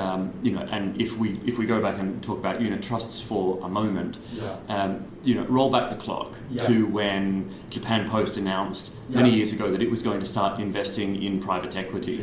Um, you know, and if we if we go back and talk about unit trusts for a moment, Yeah. um, you know, roll back the clock Yeah. to when Japan Post announced Yeah. many years ago that it was going to start investing in private equity,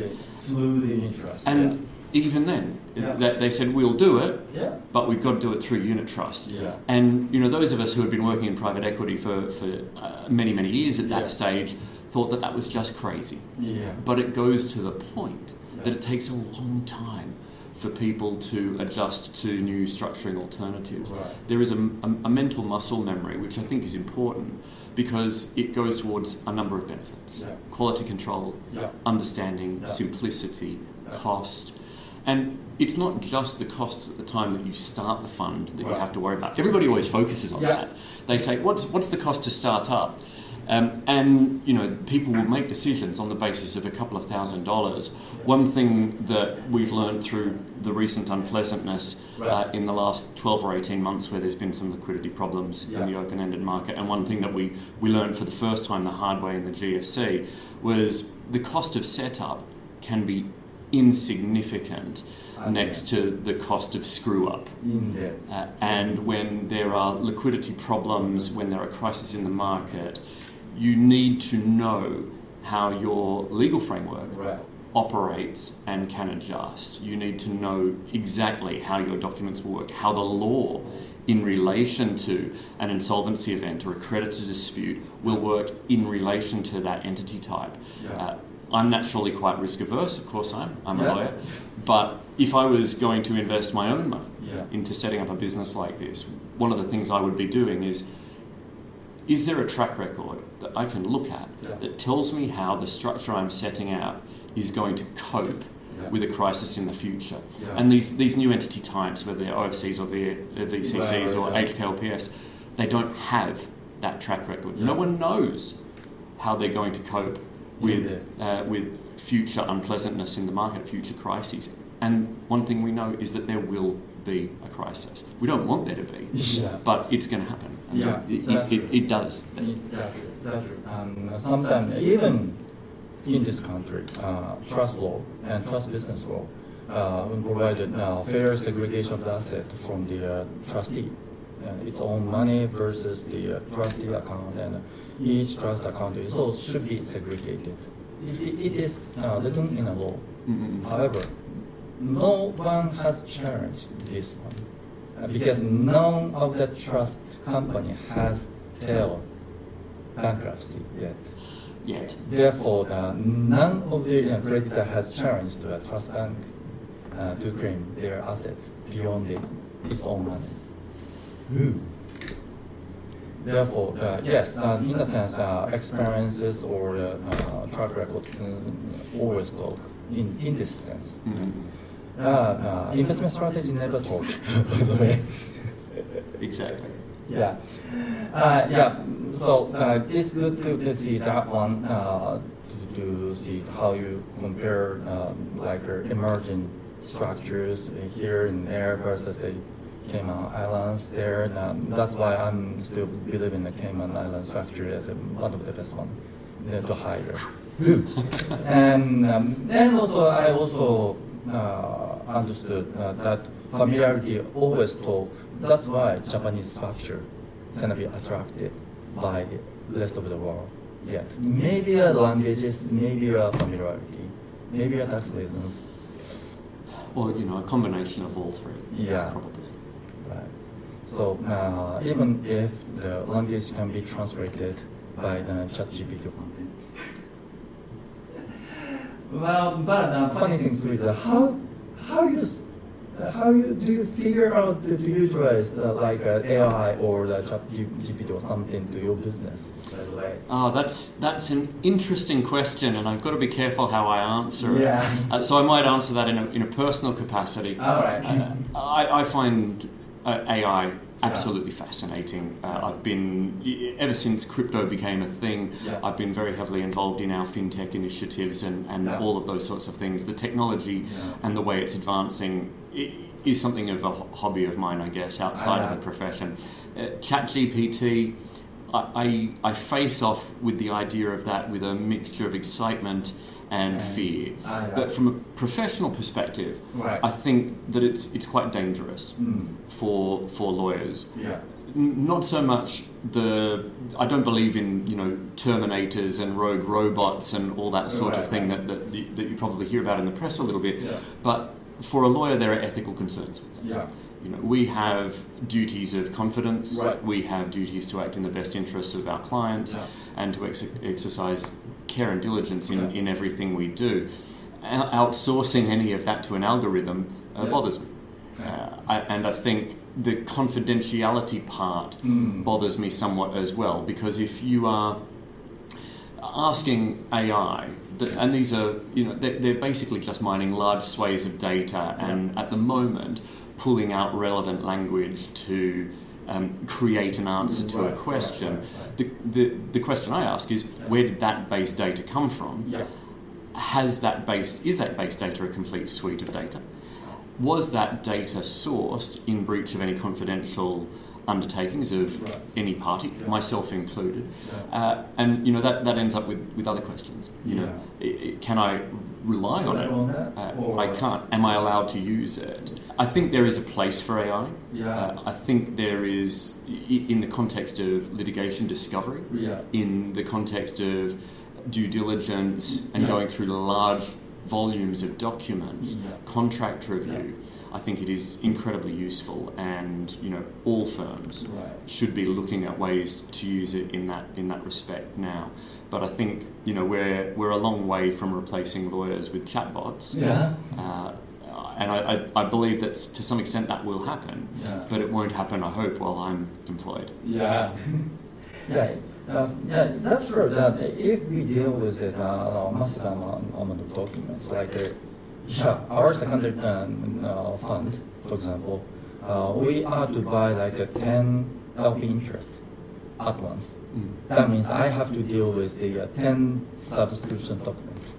the interest. and even then, that they said we'll do it, yeah. but we've got to do it through unit trust. Yeah. And you know, those of us who had been working in private equity for, for uh, many many years at that stage thought that that was just crazy. Yeah. But it goes to the point that it takes a long time for people to adjust to new structuring alternatives. Right. There is a, a, a mental muscle memory, which I think is important because it goes towards a number of benefits Yeah. quality control, Yeah. understanding, Yeah. simplicity, cost. And it's not just the costs at the time that you start the fund that you have to worry about. Everybody always focuses on that. They say, what's, what's the cost to start up? Um, and you know, people will make decisions on the basis of a couple of thousand dollars. One thing that we've learned through the recent unpleasantness uh, in the last 12 or 18 months, where there's been some liquidity problems Yeah. in the open-ended market, and one thing that we, we learned for the first time the hard way in the GFC was the cost of setup can be insignificant Okay. next to the cost of screw up. In. Uh, and when there are liquidity problems, when there are crises in the market, you need to know how your legal framework Right. operates and can adjust. You need to know exactly how your documents will work, how the law in relation to an insolvency event or a creditor dispute will work in relation to that entity type. Yeah. Uh, I'm naturally quite risk averse, of course I'm, I'm a lawyer, but if I was going to invest my own money Yeah. into setting up a business like this, one of the things I would be doing is is there a track record that I can look at Yeah. that tells me how the structure I'm setting out is going to cope Yeah. with a crisis in the future? Yeah. And these, these new entity types, whether they're OFCs or v, uh, VCCs or. HKLPS, they don't have that track record. No one knows how they're going to cope with, uh, with future unpleasantness in the market, future crises. And one thing we know is that there will be a crisis. We don't want there to be, Yeah. but it's going to happen. And Yeah, it, it, it, does. It- That's that's true. Um, sometimes even in this country, uh, trust law and trust business law uh, provided uh, fair segregation of the asset from the uh, trustee. Uh, its own money versus the uh, trustee account, and each trust account is also should be segregated. It, it, is uh, written in a law. Mm-mm. However, no one has challenged this one uh, because none of the trust company has failed bankruptcy yet. Yet. Therefore, the, none of the uh, creditor has challenged the trust bank uh, to claim their assets beyond the, its own money. Therefore, uh, yes, uh, in a sense, uh, experiences or uh, uh, track record always talk in, in this sense. Mm. Uh, uh, investment strategy never talk, by the way. Exactly. Yeah. Uh, yeah. So uh, it's good to, to see that one, uh, to, to see how you compare um, like uh, emerging structures here and there versus the Cayman Islands there. And, um, that's why I'm still believing the Cayman Islands structure as one of the best one uh, to hire. and um, and also I also uh, understood uh, that familiarity always talk. That's why Japanese structure can be attracted by the rest of the world. Yet maybe a languages, maybe a familiarity, maybe a tax reasons. Or, you know, a combination of all three. Yeah. Probably. Right. So uh, even if the language can be translated by the ChatGPT or something. Well, but uh, funny thing to is uh, how how you uh, how you do you figure out to, utilize uh, like uh, AI or the ChatGPT or something to your business? By the way. Oh, that's that's an interesting question, and I've got to be careful how I answer it. Yeah. Uh, so I might answer that in a, in a personal capacity. All right. Uh, I, I find uh, AI absolutely fascinating. Uh, I've been ever since crypto became a thing. Yeah. I've been very heavily involved in our fintech initiatives and, and Yeah. all of those sorts of things. The technology Yeah. and the way it's advancing i- is something of a hobby of mine, I guess, outside of the profession. Uh, ChatGPT. I, I, I face off with the idea of that with a mixture of excitement and fear. Ah, yeah. But from a professional perspective, Right. I think that it's it's quite dangerous Mm. for for lawyers. Yeah. N- Not so much the. I don't believe in you know Terminators and rogue robots and all that sort Right, of thing that, that you- that you probably hear about in the press a little bit. Yeah. But for a lawyer, there are ethical concerns with that. Yeah. You know, we have duties of confidence. Right. We have duties to act in the best interests of our clients Yeah. and to ex- exercise care and diligence in, Yeah. in everything we do. Outsourcing any of that to an algorithm uh, Yeah. bothers me. Uh, I, and I think the confidentiality part Mm. bothers me somewhat as well because if you are asking AI, that, and these are, you know, they're, they're basically just mining large swathes of data and at the moment pulling out relevant language to um, create an answer to Right, a question. right, right. The, the, the question I ask is where did that base data come from? Yeah. Has that base, is that base data a complete suite of data? Was that data sourced in breach of any confidential undertakings of Right. any party, Yeah. myself included? Yeah. Uh, and you know that, that ends up with, with other questions. You know, i i can I rely on it? on Uh, I can't. Am I allowed to use it? I think there is a place for AI. Yeah. Uh, I think there is in the context of litigation discovery, Yeah. in the context of due diligence and Yeah. going through large volumes of documents, Yeah. contract review. I think it is incredibly useful, and you know all firms Right. should be looking at ways to use it in that in that respect now. But I think you know we're we're a long way from replacing lawyers with chatbots. Yeah. Uh, and I, I, I believe that to some extent that will happen, Yeah. but it won't happen, I hope, while I'm employed. Yeah. yeah. Uh, yeah, that's true. That if we deal with it, uh, massive amount, amount of documents, like uh, yeah, our secondary uh, fund, for example, uh, we have to buy like a 10 LP interest at once. That means I have to deal with the uh, 10 subscription documents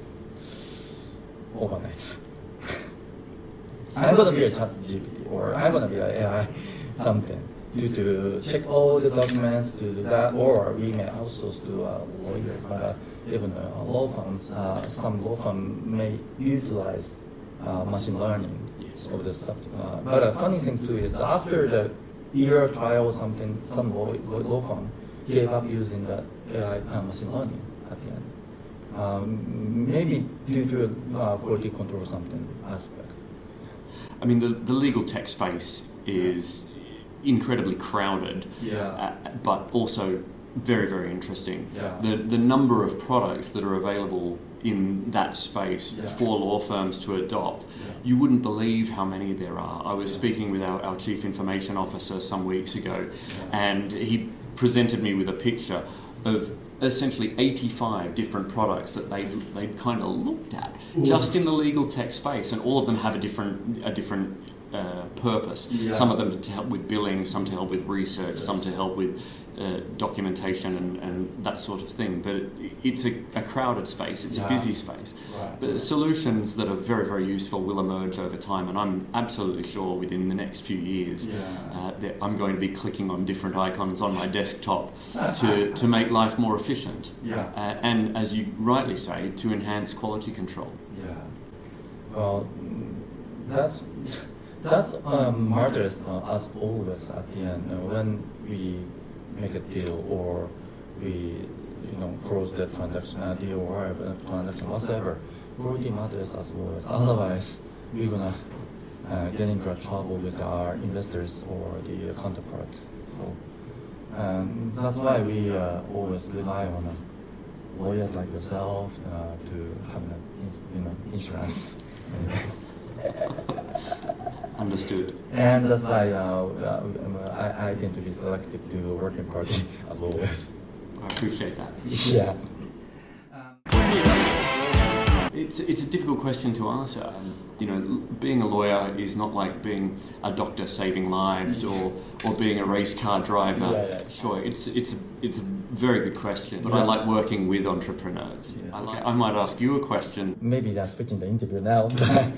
overnight. I'm gonna be a chat GPT or I'm gonna be an AI something to, to check all the documents to do that or we may outsource to a lawyer but even uh, law firms uh, some law firm may utilize uh, machine learning Yes. of the stuff. Uh, but a funny thing too is after the year trial or something, some law, law firm gave up using the AI uh, machine learning at the end. Um, maybe due to uh, quality control or something aspect. I mean, the, the legal tech space is incredibly crowded, Yeah. uh, but also very, very interesting. Yeah. The, the number of products that are available in that space Yeah. for law firms to adopt, Yeah. you wouldn't believe how many there are. I was speaking with our, our chief information officer some weeks ago, and he presented me with a picture of essentially 85 different products that they they kind of looked at just in the legal tech space, and all of them have a different a different uh, purpose. Yeah. Some of them to help with billing, some to help with research, some to help with uh, documentation and, and that sort of thing. But it, it's a, a crowded space. It's Yeah. a busy space. Right. But solutions that are very, very useful will emerge over time, and I'm absolutely sure within the next few years uh, that I'm going to be clicking on different icons on my desktop to, to make life more efficient. Yeah. Uh, and as you rightly say, to enhance quality control. Yeah. Well, that's that's um, matters uh, as always at the end uh, when we make a deal or we you know close the transaction uh, deal or whatever transaction whatever. Quality matters as always. Otherwise, we're gonna uh, get into trouble with our investors or the counterparts. So. Um, that's why we uh, always rely on uh, lawyers like yourself uh, to have an, you know, insurance. Understood. and that's why uh, uh, um, I, I tend to be selective to the working party as always. I appreciate that. yeah. It's, it's a difficult question to answer. You know, being a lawyer is not like being a doctor saving lives or, or being a race car driver. Yeah, yeah. Sure, it's, it's, a, it's a very good question, but I like working with entrepreneurs. Yeah. I, like, I might ask you a question. Maybe that's fitting the interview now.